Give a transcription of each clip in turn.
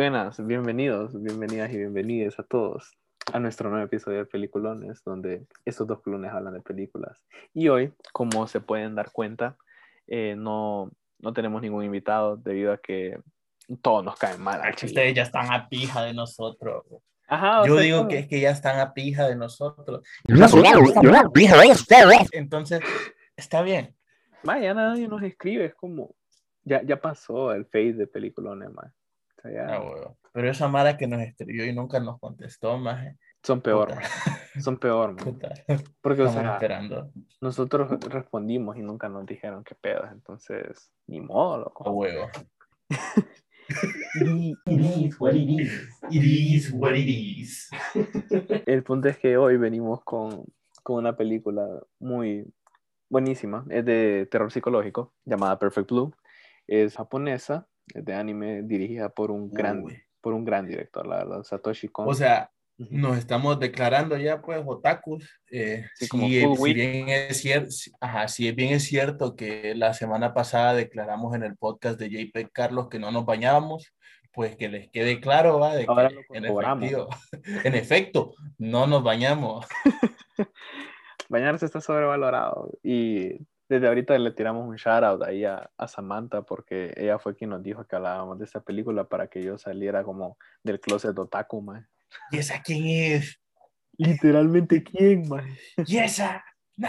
Buenas, bienvenidos, bienvenidas y bienvenidos a todos a nuestro nuevo episodio de Peliculones, donde estos dos clones hablan de películas. Y hoy, como se pueden dar cuenta, eh, no, no tenemos ningún invitado debido a que todos nos caen mal. Ay, que ustedes ya están a pija de nosotros. Ajá, Yo sea, digo como- que es que ya están a pija de nosotros. Entonces, está bien. Ma, ya nadie nos escribe, es como, ya, ya pasó el face de Peliculones, ma. Ya Ah. Pero esa Mara que nos escribió y nunca nos contestó, más. son peor, son peor. Porque, o Estamos sea, esperando. nosotros respondimos y nunca nos dijeron qué pedo, entonces, ni modo, loco. A huevo. It is what it is. It is what it is. El punto es que hoy venimos con, con una película muy buenísima, es de terror psicológico, llamada Perfect Blue. Es japonesa, es de anime, dirigida por un gran, Uy. por un gran director, la verdad, Satoshi Kon. O sea, nos estamos declarando ya, pues, otakus. Eh, Sí, si, como bien es cierto, ajá, si bien es cierto que la semana pasada declaramos en el podcast de JP Carlos que no nos bañábamos, pues que les quede claro, ¿va? De que Ahora lo en, efectivo- en efecto, no nos bañamos. Bañarse está sobrevalorado y desde ahorita le tiramos un shout out ahí a, a Samantha porque ella fue quien nos dijo que hablábamos de esta película para que yo saliera como del closet otaku, man. ¿Y esa quién es? Literalmente, ¿quién, man? ¿Y esa? No.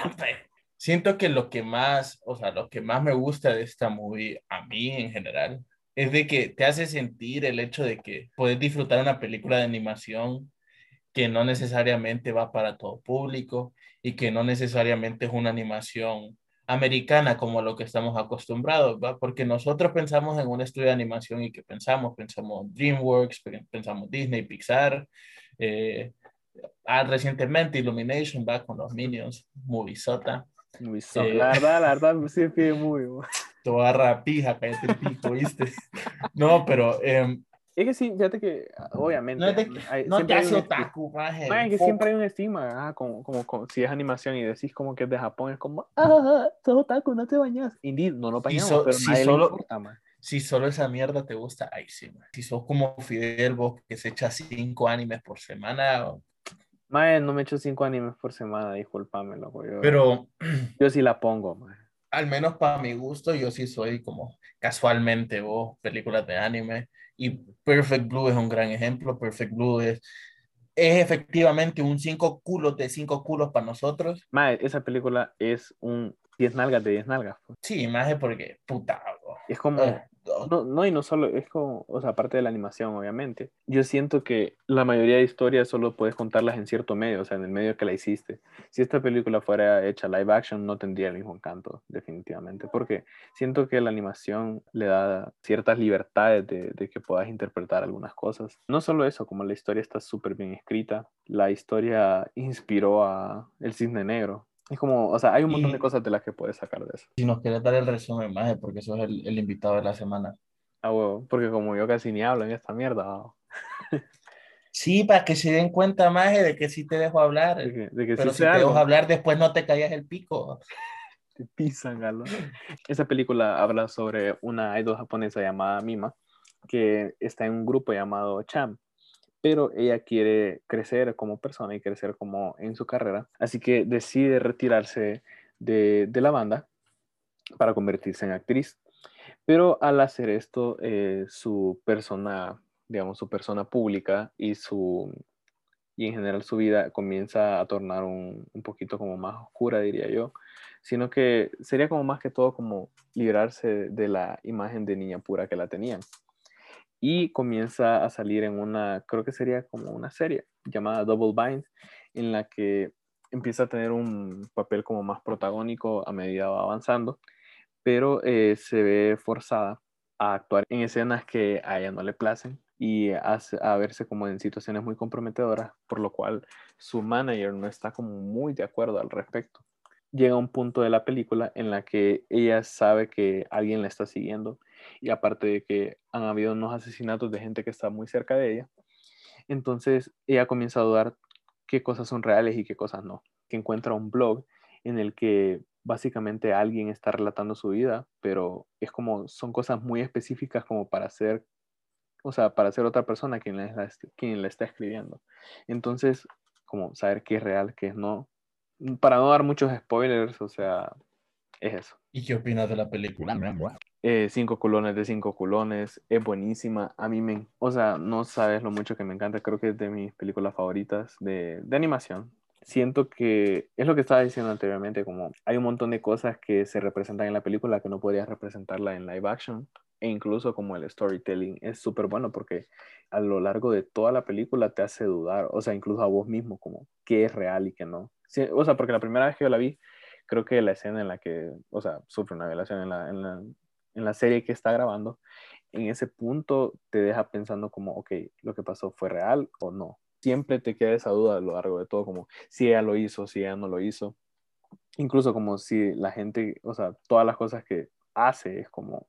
Siento que lo que más, o sea, lo que más me gusta de esta movie, a mí en general, es de que te hace sentir el hecho de que puedes disfrutar una película de animación que no necesariamente va para todo público y que no necesariamente es una animación americana como lo que estamos acostumbrados, ¿va? Porque nosotros pensamos en un estudio de animación y que pensamos, pensamos DreamWorks, pe- pensamos Disney, Pixar, eh, ah, recientemente Illumination va con los Minions, Movisota, so- Eh. La verdad, la verdad, sí muy. toda rapija, cállate el pico, ¿viste? No, pero em, Es que sí, fíjate que obviamente. no, de- hay- no te hace otaku, maje, Man, es que siempre hay un estigma, ah, como, como, como si es animación y decís como que es de Japón, es como, ah, sos otaku, no te bañas. Indeed, no nos bañamos, so- pero si nadie solo- le importa, man. Si solo esa mierda te gusta, ay sí, man. Si sos como Fidel, vos que se echa cinco animes por semana, Mae, no me echo cinco animes por semana, discúlpame, loco. Yo, pero yo sí la pongo, mae. al menos para mi gusto, yo sí soy como casualmente vos, películas de anime. Y Perfect Blue es un gran ejemplo. Perfect Blue es, es efectivamente un cinco culos de cinco culos para nosotros. Mae, esa película es un 10 nalgas de 10 nalgas. pues. Sí, más porque, puta, bro. Es como, Eh, no, no, y no solo, es como, o sea, aparte de la animación, obviamente. Yo siento que la mayoría de historias solo puedes contarlas en cierto medio, o sea, en el medio que la hiciste. Si esta película fuera hecha live action, no tendría el mismo encanto, definitivamente, porque siento que la animación le da ciertas libertades de, que puedas interpretar algunas cosas. No solo eso, como la historia está súper bien escrita, la historia inspiró a El Cisne Negro. Es como, o sea, hay un montón Y- de cosas de las que puedes sacar de eso. Si nos quieres dar el resumen, más porque sos el, el invitado de la semana. Ah, huevo, porque como yo casi ni hablo en esta mierda, ah, Sí, para que se den cuenta, más de que sí te dejo hablar. de que, de que Pero sí si te dejo hablar, después no te callas el pico. Te pisan, galo. Esa película habla sobre una idol japonesa llamada Mima, que está en un grupo llamado Cham, pero ella quiere crecer como persona y crecer como en su carrera, así que decide retirarse de, la banda para convertirse en actriz. Pero al hacer esto, eh, su persona, digamos, su persona pública y su y en general su vida comienza a tornar un, un poquito como más oscura, diría yo, sino que sería como más que todo como librarse de la imagen de niña pura que la tenían. Y comienza a salir en una, creo que sería como una serie llamada Double Bind, en la que empieza a tener un papel como más protagónico a medida va avanzando, pero eh, se ve forzada a actuar en escenas que a ella no le placen y hace- a verse como en situaciones muy comprometedoras, por lo cual su manager no está como muy de acuerdo al respecto. Llega un punto de la película en la que ella sabe que alguien la está siguiendo y aparte de que han habido unos asesinatos de gente que está muy cerca de ella, entonces ella comienza a dudar qué cosas son reales y qué cosas no. Que encuentra un blog en el que básicamente alguien está relatando su vida, pero es como son cosas muy específicas como para ser o sea, para ser otra persona quien está- quien le está escribiendo. Entonces, como saber qué es real, qué es no. Para no dar muchos spoilers, o sea, es eso. ¿Y qué opinas de la película? Eh, cinco culones de cinco culones, es buenísima. A mí me, o sea, no sabes lo mucho que me encanta. Creo que es de mis películas favoritas de, de animación. Siento que es lo que estaba diciendo anteriormente, como hay un montón de cosas que se representan en la película que no podrías representarla en live action. E incluso como el storytelling es súper bueno porque a lo largo de toda la película te hace dudar, o sea, incluso a vos mismo, como qué es real y qué no. Sí, o sea, porque la primera vez que yo la vi, creo que la escena en la que, o sea, sufre una violación en la, en la, en la serie que está grabando, en ese punto te deja pensando como, ok, lo que pasó fue real o no. Siempre te queda esa duda a lo largo de todo, como si ella lo hizo, si ella no lo hizo. Incluso como si la gente, o sea, todas las cosas que hace es como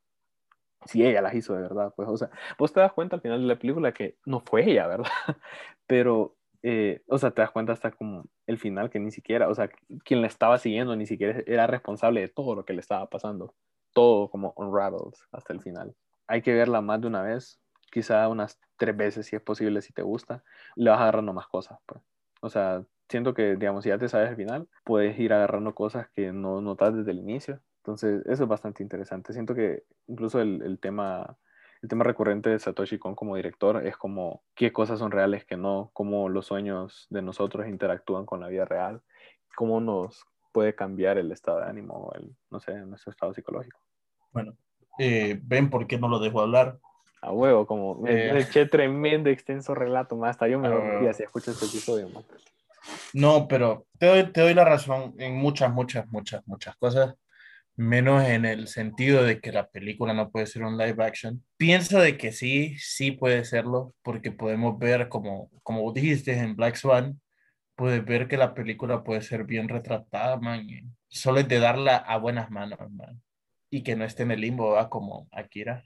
si ella las hizo de verdad, pues, o sea, vos te das cuenta al final de la película que no fue ella, ¿verdad? Pero, eh, o sea, te das cuenta hasta como el final que ni siquiera, o sea, quien la estaba siguiendo ni siquiera era responsable de todo lo que le estaba pasando. Todo como unraveled hasta el final. Hay que verla más de una vez, quizá unas tres veces si es posible, si te gusta, le vas agarrando más cosas, pues. O sea, siento que, digamos, si ya te sabes el final, puedes ir agarrando cosas que no notas desde el inicio. Entonces, eso es bastante interesante. Siento que incluso el, tema el tema recurrente de Satoshi Kon como director es como qué cosas son reales, que no, cómo los sueños de nosotros interactúan con la vida real, cómo nos puede cambiar el estado de ánimo, el, no sé, nuestro estado psicológico. Bueno, eh, ven por qué no lo dejo hablar. A huevo, como Eh. me eché tremendo extenso relato, más hasta yo me A dormía huevo. si escucho este episodio. man. No, pero te doy, te doy la razón en muchas, muchas, muchas, muchas cosas, menos en el sentido de que la película no puede ser un live action. Pienso de que sí, sí puede serlo, porque podemos ver, como, como dijiste en Black Swan, puedes ver que la película puede ser bien retratada, man. Solo es de darla a buenas manos, man. Y que no esté en el limbo, ¿va? como Akira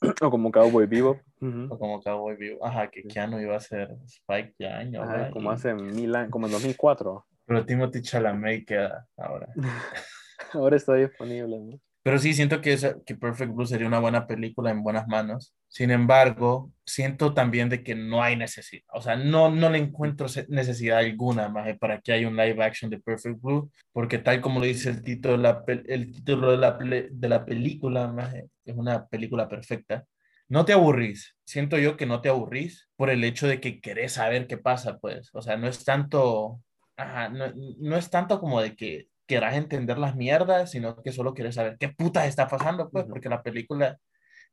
O como Cowboy Vivo. Ujú. o como Cowboy Vivo. Ajá, que Keanu iba a ser Spike ya años, Ajá, como hace mil años, como en 2004. Pero Timothy Chalamet queda ahora. Ahora está disponible. ¿no? Pero sí, siento que, esa, que Perfect Blue sería una buena película en buenas manos. Sin embargo, siento también de que no hay necesidad. O sea, no, no le encuentro necesidad alguna más para que haya un live action de Perfect Blue, porque tal como lo dice el título el título de la, de la película, maje, es una película perfecta. No te aburrís. Siento yo que no te aburrís por el hecho de que querés saber qué pasa, pues. O sea, no es tanto, no, no es tanto como de que quieras entender las mierdas, sino que solo quieres saber qué putas está pasando, pues, Ujú. porque la película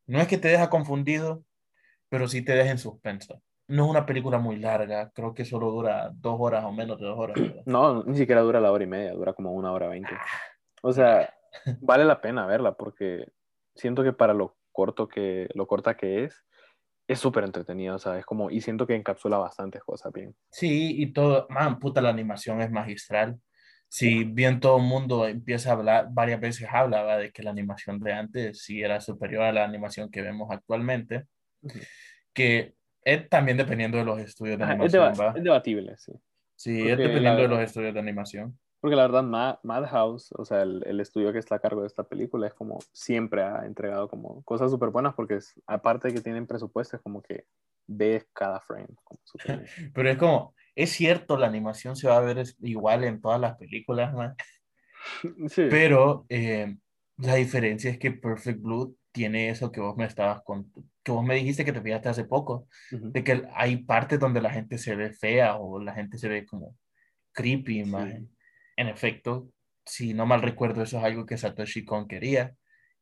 no es que te deja confundido, pero sí te deja en suspenso. No es una película muy larga, creo que solo dura dos horas o menos de dos horas. ¿verdad? No, ni siquiera dura la hora y media, dura como una hora veinte. O sea, vale la pena verla porque siento que para lo corto que, lo corta que es, es súper entretenida, o sea, es como, y siento que encapsula bastantes cosas bien. Sí, y todo, man, puta, la animación es magistral. Si bien todo el mundo empieza a hablar, varias veces hablaba de que la animación de antes sí era superior a la animación que vemos actualmente, que es también dependiendo de los estudios de Ajá, es, animación, deba- ¿va? es debatible, sí. Sí, porque es dependiendo de los estudios de animación. Porque la verdad, Ma- Madhouse, o sea, el, el estudio que está a cargo de esta película, es como siempre ha entregado como cosas súper buenas porque es- aparte de que tienen presupuesto, es como que ves cada frame. Como. Pero es como, es cierto, la animación se va a ver igual en todas las películas, man, Sí. pero eh, la diferencia es que Perfect Blue tiene eso que vos me estabas con, que vos me dijiste que te fijaste hace poco, de que hay partes donde la gente se ve fea o la gente se ve como creepy, Sí. En efecto, si no mal recuerdo, eso es algo que Satoshi Kon quería,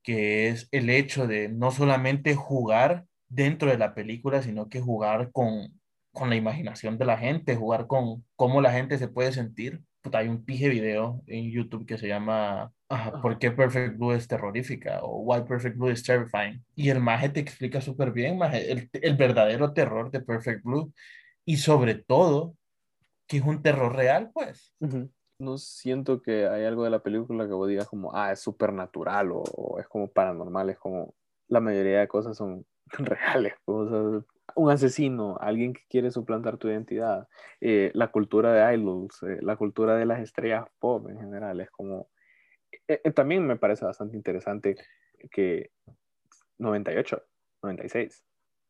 que es el hecho de no solamente jugar dentro de la película, sino que jugar con, con la imaginación de la gente, jugar con cómo la gente se puede sentir. Puta, hay un pije video en YouTube que se llama ¿Por qué Perfect Blue es terrorífica? o Why Perfect Blue is terrifying. Y el maje te explica súper bien, maje, el, el verdadero terror de Perfect Blue y sobre todo que es un terror real, pues. No siento que hay algo de la película que vos digas como, ah, es supernatural o, o es como paranormal, es como la mayoría de cosas son reales. Sea, un asesino, alguien que quiere suplantar tu identidad, eh, la cultura de idols, eh, la cultura de las estrellas pop en general, es como... eh, también me parece bastante interesante que 98, 96,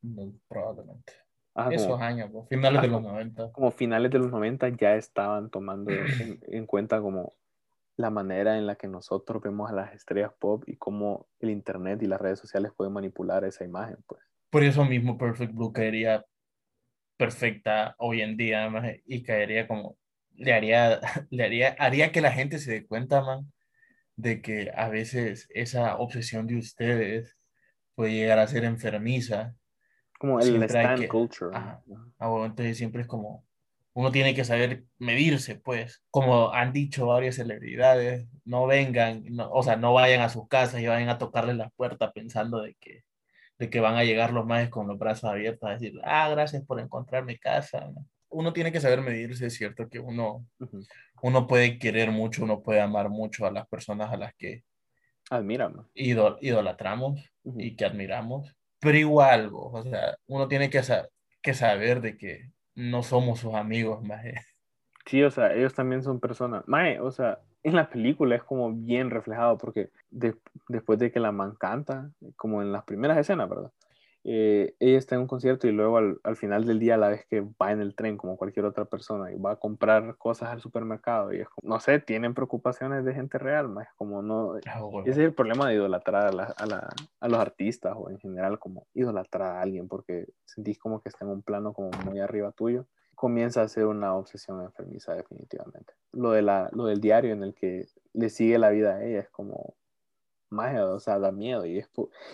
No, probablemente. Ajá, Esos como, años, pues, finales de Ajá. los 90. como finales de los 90 ya estaban tomando en, en cuenta como la manera en la que nosotros vemos a las estrellas pop y cómo el internet y las redes sociales pueden manipular esa imagen, pues. Por eso mismo Perfect Blue caería perfecta hoy en día, maje, y caería como, le haría, le haría, haría que la gente se dé cuenta, man, de que a veces esa obsesión de ustedes puede llegar a ser enfermiza. Como el Siempre stand que- culture. ajá. Ah, bueno, entonces siempre es como, uno tiene que saber medirse, pues, como han dicho varias celebridades, no vengan, no- o sea, no vayan a sus casas y vayan a tocarles la puerta pensando de que, de que van a llegar los majes con los brazos abiertos a decir, ah, gracias por encontrar mi casa. ¿no? Uno tiene que saber medirse, es cierto que uno, uno puede querer mucho, uno puede amar mucho a las personas a las que Admírame. idol- idolatramos y que admiramos, pero igual, o sea, uno tiene que, sa- que saber de que no somos sus amigos, maje. Sí, o sea, ellos también son personas. Mae, o sea, en la película es como bien reflejado porque de- después de que la man canta, como en las primeras escenas, ¿verdad? Eh, ella está en un concierto y luego al, al final del día, a la vez que va en el tren como cualquier otra persona y va a comprar cosas al supermercado y es como, no sé, tienen preocupaciones de gente real, más como no... Huevo. Ese es el problema de idolatrar a, la- a, la- a los artistas o en general como idolatrar a alguien porque sentís como que está en un plano como muy arriba tuyo. Comienza a ser una obsesión enfermiza definitivamente. Lo, de la, lo del diario en el que le sigue la vida a ella es como más, o sea, da miedo y, es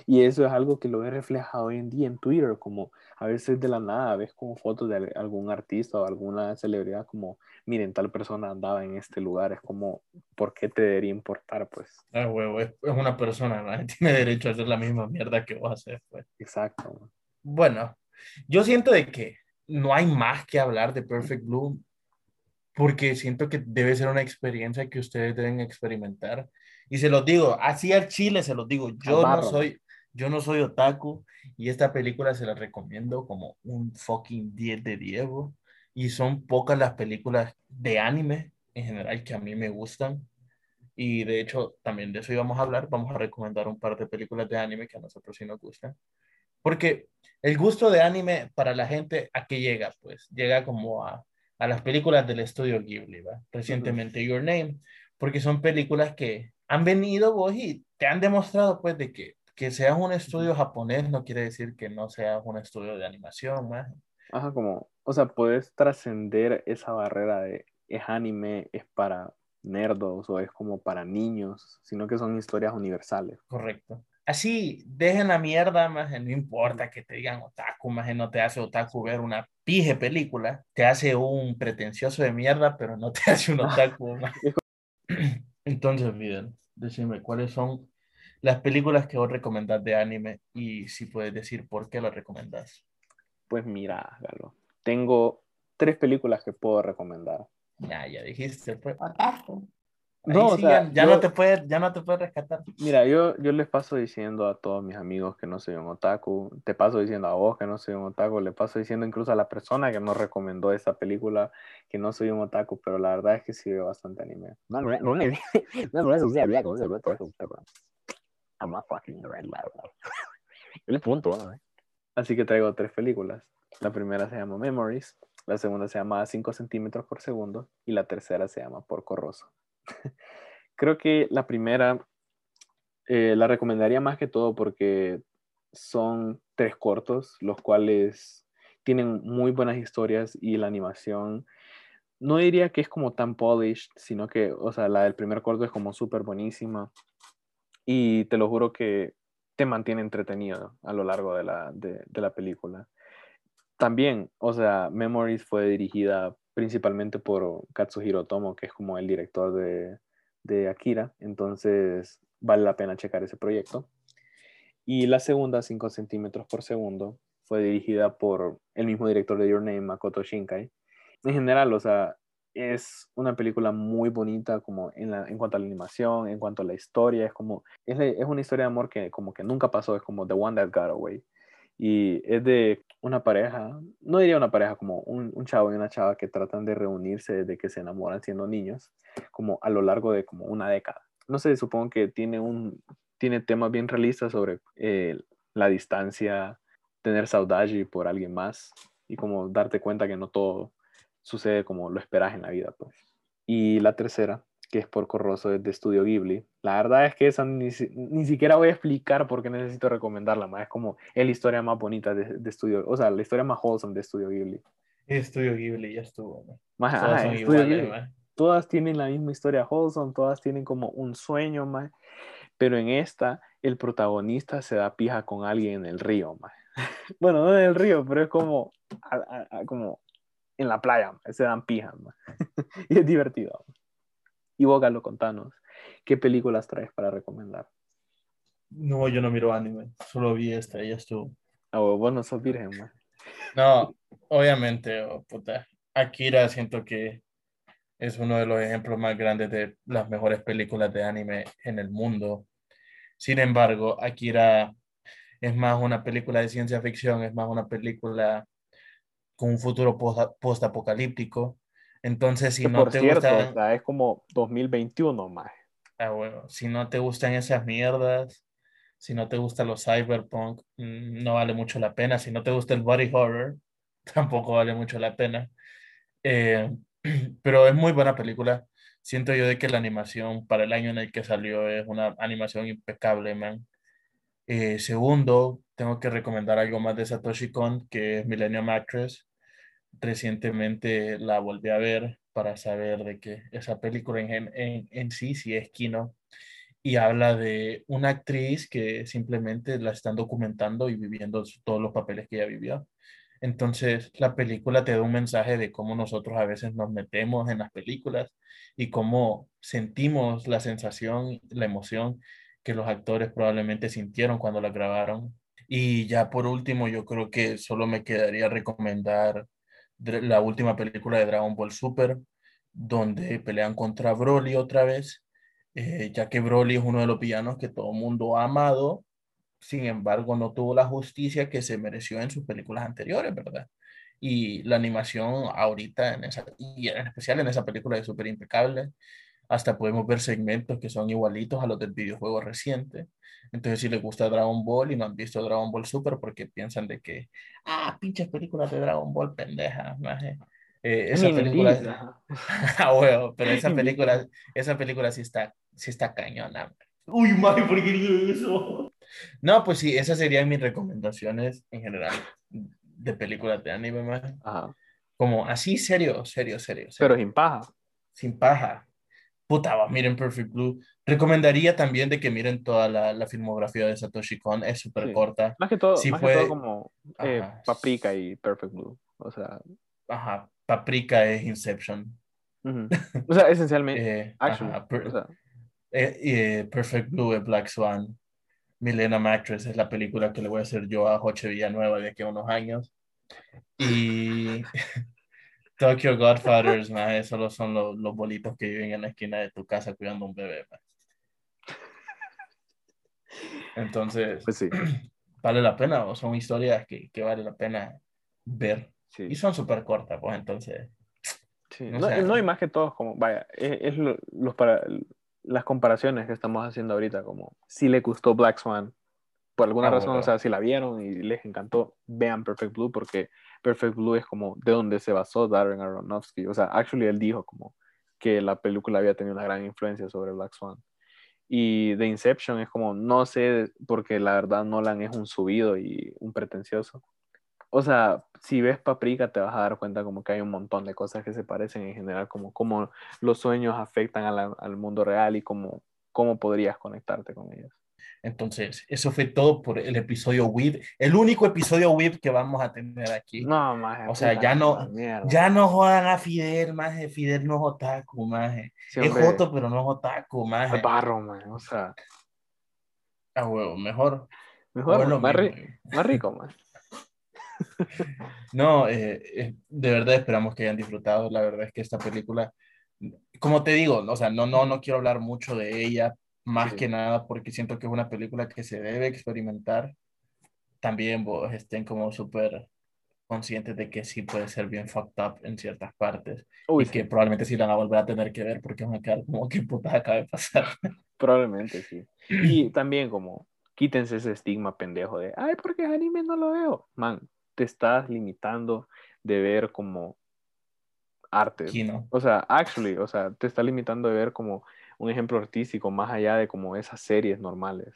y eso es algo que lo he reflejado hoy en día en Twitter, como a veces de la nada ves como fotos de al- algún artista o alguna celebridad como, miren, tal persona andaba en este lugar, es como, ¿por qué te debería importar? Pues, Ah, huevo, es, es una persona, maje, tiene derecho a hacer la misma mierda que vos haces, pues. exacto. Bueno, yo siento de que no hay más que hablar de Perfect Blue porque siento que debe ser una experiencia que ustedes deben experimentar. Y se los digo, así al chile se los digo, yo no soy, yo no soy otaku y esta película se la recomiendo como un fucking 10 de Diego. Y son pocas las películas de anime en general que a mí me gustan. Y de hecho, también de eso íbamos a hablar. Vamos a recomendar un par de películas de anime que a nosotros sí nos gustan. Porque el gusto de anime para la gente, ¿a qué llega? Pues llega como a, a las películas del estudio Ghibli, ¿va? Recientemente Your Name, porque son películas que han venido vos y te han demostrado pues de que que seas un estudio japonés no quiere decir que no seas un estudio de animación, más. Ajá, como, o sea, puedes trascender esa barrera de es anime, es para nerdos o es como para niños, sino que son historias universales. Correcto. Así, dejen la mierda, más no importa que te digan otaku, más no te hace otaku ver una pije película, te hace un pretencioso de mierda, pero no te hace un otaku, maje. Entonces, miren, decime, ¿cuáles son las películas que vos recomendás de anime? Y si puedes decir por qué las recomendás. Pues mira, Galo, tengo tres películas que puedo recomendar. Ya, ya dijiste, pues. Otaku. No, o sí, sea, ya, ya yo- no te puedes, ya no te puedes rescatar. Mira, yo, yo les paso diciendo a todos mis amigos que no soy un otaku, te paso diciendo a vos que no soy un otaku, le paso diciendo incluso a la persona que nos recomendó esa película que no soy un otaku, pero la verdad es que sí veo bastante anime. Así que traigo tres películas. La primera se llama Memories, la segunda se llama 5 centímetros por segundo y la tercera se llama Porco Rosso. Creo que la primera eh, la recomendaría más que todo porque son tres cortos, los cuales tienen muy buenas historias y la animación no diría que es como tan polished, sino que, o sea, la del primer corto es como súper buenísima y te lo juro que te mantiene entretenido a lo largo de la, de, de la película. También, o sea, Memories fue dirigida principalmente por Katsuhiro Tomo, que es como el director de, de Akira, entonces vale la pena checar ese proyecto. Y la segunda, 5 centímetros por segundo, fue dirigida por el mismo director de Your Name, Makoto Shinkai. En general, o sea, es una película muy bonita como en, la, en cuanto a la animación, en cuanto a la historia, es como, es, es una historia de amor que como que nunca pasó, es como The One That Got Away. Y es de una pareja, no diría una pareja, como un, un chavo y una chava que tratan de reunirse desde que se enamoran siendo niños, como a lo largo de como una década. No sé, supongo que tiene un, tiene temas bien realistas sobre eh, la distancia tener saudade por alguien más y como darte cuenta que no todo sucede como lo esperas en la vida, pues. Y la tercera, que es por Corroso, de Estudio Ghibli. La verdad es que esa ni, ni siquiera voy a explicar por qué necesito recomendarla, más es como es la historia más bonita de, Estudio, o sea, la historia más wholesome de Estudio Ghibli. Estudio Ghibli ya estuvo. ¿no? Más, Todas ajá, iguales, man. todas tienen la misma historia wholesome, todas tienen como un sueño, más. Pero en esta, el protagonista se da pija con alguien en el río, más. Bueno, no en el río, pero es como, a- a- a- como en la playa, maje, se dan pijas, y es divertido. Y Galo, contanos, ¿qué películas traes para recomendar? No, yo no miro anime, solo vi esta y ya estuvo. Ah, vos vos no sos virgen, maje. No, obviamente, oh, puta. Akira siento que es uno de los ejemplos más grandes de las mejores películas de anime en el mundo. Sin embargo, Akira es más una película de ciencia ficción, es más una película con un futuro post- post-apocalíptico. Entonces, si Que no por te cierto, gustan, o sea, es como 2021, más. ah, bueno, si no te gustan esas mierdas, si no te gusta los cyberpunk, mm, no vale mucho la pena. Si no te gusta el body horror, tampoco vale mucho la pena. Eh, pero es muy buena película. Siento yo de que la animación para el año en el que salió es una animación impecable, man. Eh, segundo, tengo que recomendar algo más de Satoshi Kon, que es Millennium Actress. Recientemente la volví a ver para saber de que esa película en, en, en sí sí es Kino y habla de una actriz que simplemente la están documentando y viviendo todos los papeles que ella vivió. Entonces, la película te da un mensaje de cómo nosotros a veces nos metemos en las películas y cómo sentimos la sensación, la emoción que los actores probablemente sintieron cuando la grabaron. Y ya por último, yo creo que solo me quedaría recomendar la última película de Dragon Ball Super, donde pelean contra Broly otra vez, eh, ya que Broly es uno de los villanos que todo mundo ha amado, sin embargo no tuvo la justicia que se mereció en sus películas anteriores, ¿verdad? Y la animación ahorita, en esa, y en especial en esa película, es súper impecable. Hasta podemos ver segmentos que son igualitos a los del videojuego reciente. Entonces, si les gusta Dragon Ball y no han visto Dragon Ball Super porque piensan de que, ah, pinches películas de Dragon Ball, pendeja, maje. Eh, esa Ni película, ah, huevo, pero esa película, esa película sí está, sí está cañona. Uy, maje, ¿por qué digo eso? No, pues sí, esas serían mis recomendaciones en general de películas de anime, maje. Ajá. Como así, serio, serio, serio, serio. Pero sin paja. sin paja. Puta, va, miren Perfect Blue. Recomendaría también de que miren toda la, la filmografía de Satoshi Kon, es súper Sí. corta. Más que todo, Sí más fue- que todo como eh. Paprika y Perfect Blue. O sea, Ajá, Paprika es Inception. ujú. o sea esencialmente, Eh, ajá, per- o sea, eh, eh, Perfect Blue es Black Swan. Millennium Actress es la película que le voy a hacer yo a Joche Villanueva de aquí a unos años. Y Tokyo Godfathers, más solo son los, los bolitos que viven en la esquina de tu casa cuidando un bebé. maje. Entonces, pues sí, vale la pena, o son historias que, que vale la pena ver. sí. Y son súper cortas, pues entonces, sí. No, no, y más que todo, como, vaya, es, es lo- los para, las comparaciones que estamos haciendo ahorita, como si le gustó Black Swan, por alguna Ah, razón, o sea, si la vieron y les encantó, vean Perfect Blue, porque Perfect Blue es como de donde se basó Darren Aronofsky. O sea, actually él dijo como que la película había tenido una gran influencia sobre Black Swan. Y The Inception es como, no sé, porque la verdad Nolan es un subido y un pretencioso. O sea, si ves Paprika te vas a dar cuenta como que hay un montón de cosas que se parecen en general, como cómo los sueños afectan la- al mundo real y cómo, cómo podrías conectarte con ellos. Entonces, eso fue todo por el episodio WIP, el único episodio WIP que vamos a tener aquí. No, maje, O sea, ya no-. Ya no jodan a Fidel, maje, Fidel no es otaku, maje. Sí, es joto, pero no es otaku, maje. al barro, man. O sea, Ah, huevo, mejor. mejor, o es lo más, ri- más rico, man. No, eh, eh, de verdad esperamos que hayan disfrutado. La verdad es que esta película, como te digo, o sea, no, no, no quiero hablar mucho de ella, más Sí. que nada porque siento que es una película que se debe experimentar. También vos estén como súper conscientes de que sí puede ser bien fucked up en ciertas partes Uy, y que sí, probablemente sí la van a volver a tener que ver porque van a quedar como qué puta acaba de pasar. probablemente sí. Y también como quítense ese estigma pendejo de, ay, porque es anime no lo veo. Man, te estás limitando de ver como arte. Kino. O sea, actually, o sea, te está limitando de ver como un ejemplo artístico más allá de como esas series normales.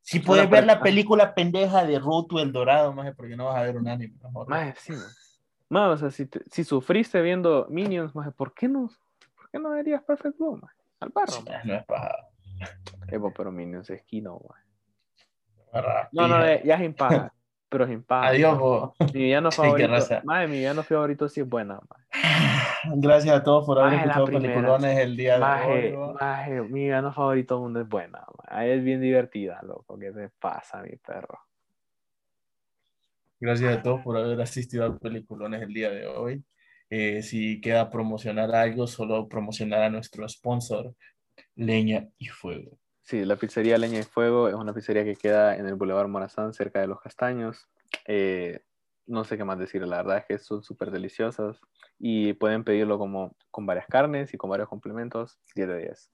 Si puedes ver la película pendeja de Ruto el Dorado, más porque no vas a ver un anime. mejor. Más sí, o sea, si, te- si sufriste viendo Minions, más, ¿por qué no, por qué no verías Perfect Blue? Al barro, Sí. No es paja. Evo, pero Minions es Kino. Barra, No, no, ya es impaga, pero es impaga. Adiós, bo. Mi villano favorito, madre, mi villano favorito sí es buena. Gracias a todos por haber la escuchado peliculones el día de hoy. maje, mi villano favorito mundo es buena. Ahí es bien divertida, loco. ¿Qué te pasa, mi perro? Gracias a todos por haber asistido a peliculones el día de hoy. Eh, si queda promocionar algo, solo promocionar a nuestro sponsor, Leña y Fuego. Sí, la pizzería Leña y Fuego es una pizzería que queda en el Boulevard Morazán, cerca de Los Castaños. Eh, no sé qué más decir, la verdad es que son súper deliciosas y pueden pedirlo como con varias carnes y con varios complementos, 10 de 10.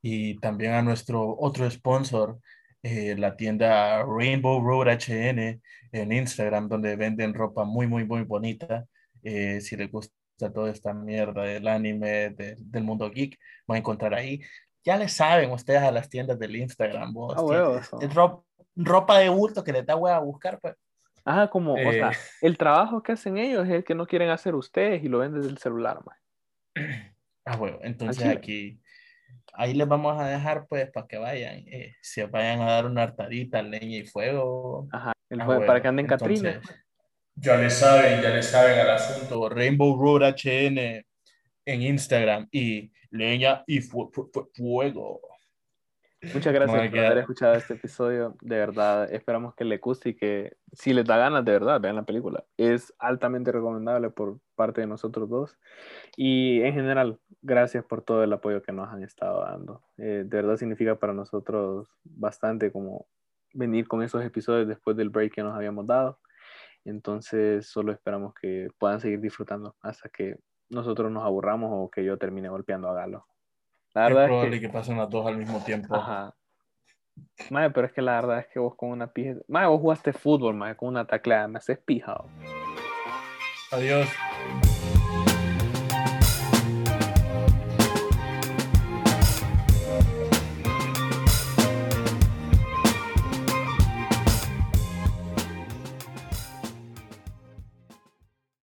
Y también a nuestro otro sponsor, eh, la tienda Rainbow Road HN en Instagram, donde venden ropa muy, muy, muy bonita. Eh, si les gusta toda esta mierda del anime, de- del mundo geek, van a encontrar ahí. Ya le saben ustedes a las tiendas del Instagram, vos. Ah, que huevos, es ¿no? ro- ropa de bulto que les da hueá a buscar, pues. Ajá, como, o Eh. sea, el trabajo que hacen ellos es el que no quieren hacer ustedes y lo ven desde el celular, man. Ah, bueno, entonces chile. aquí, ahí les vamos a dejar, pues, para que vayan, eh, se vayan a dar una hartadita, leña y fuego. Ajá, el Ah, bueno, para que anden entonces, Catrines. Ya le saben, ya le saben al asunto. Rainbow Road HN en Instagram y leña y fu- fu- fu- fuego. Muchas gracias por haber escuchado este episodio. De verdad, esperamos que les guste y que si les da ganas, de verdad, vean la película. Es altamente recomendable por parte de nosotros dos. Y en general, gracias por todo el apoyo que nos han estado dando. Eh, de verdad significa para nosotros bastante como venir con esos episodios después del break que nos habíamos dado. Entonces, solo esperamos que puedan seguir disfrutando hasta que nosotros nos aburramos o que yo termine golpeando a Galo. La Es verdad es probable que... que pasen las dos al mismo tiempo. Ajá. Mae, pero es que la verdad es que vos con una pija. Mae, vos jugaste fútbol, mae, con una tacleada, me haces pijado. Adiós.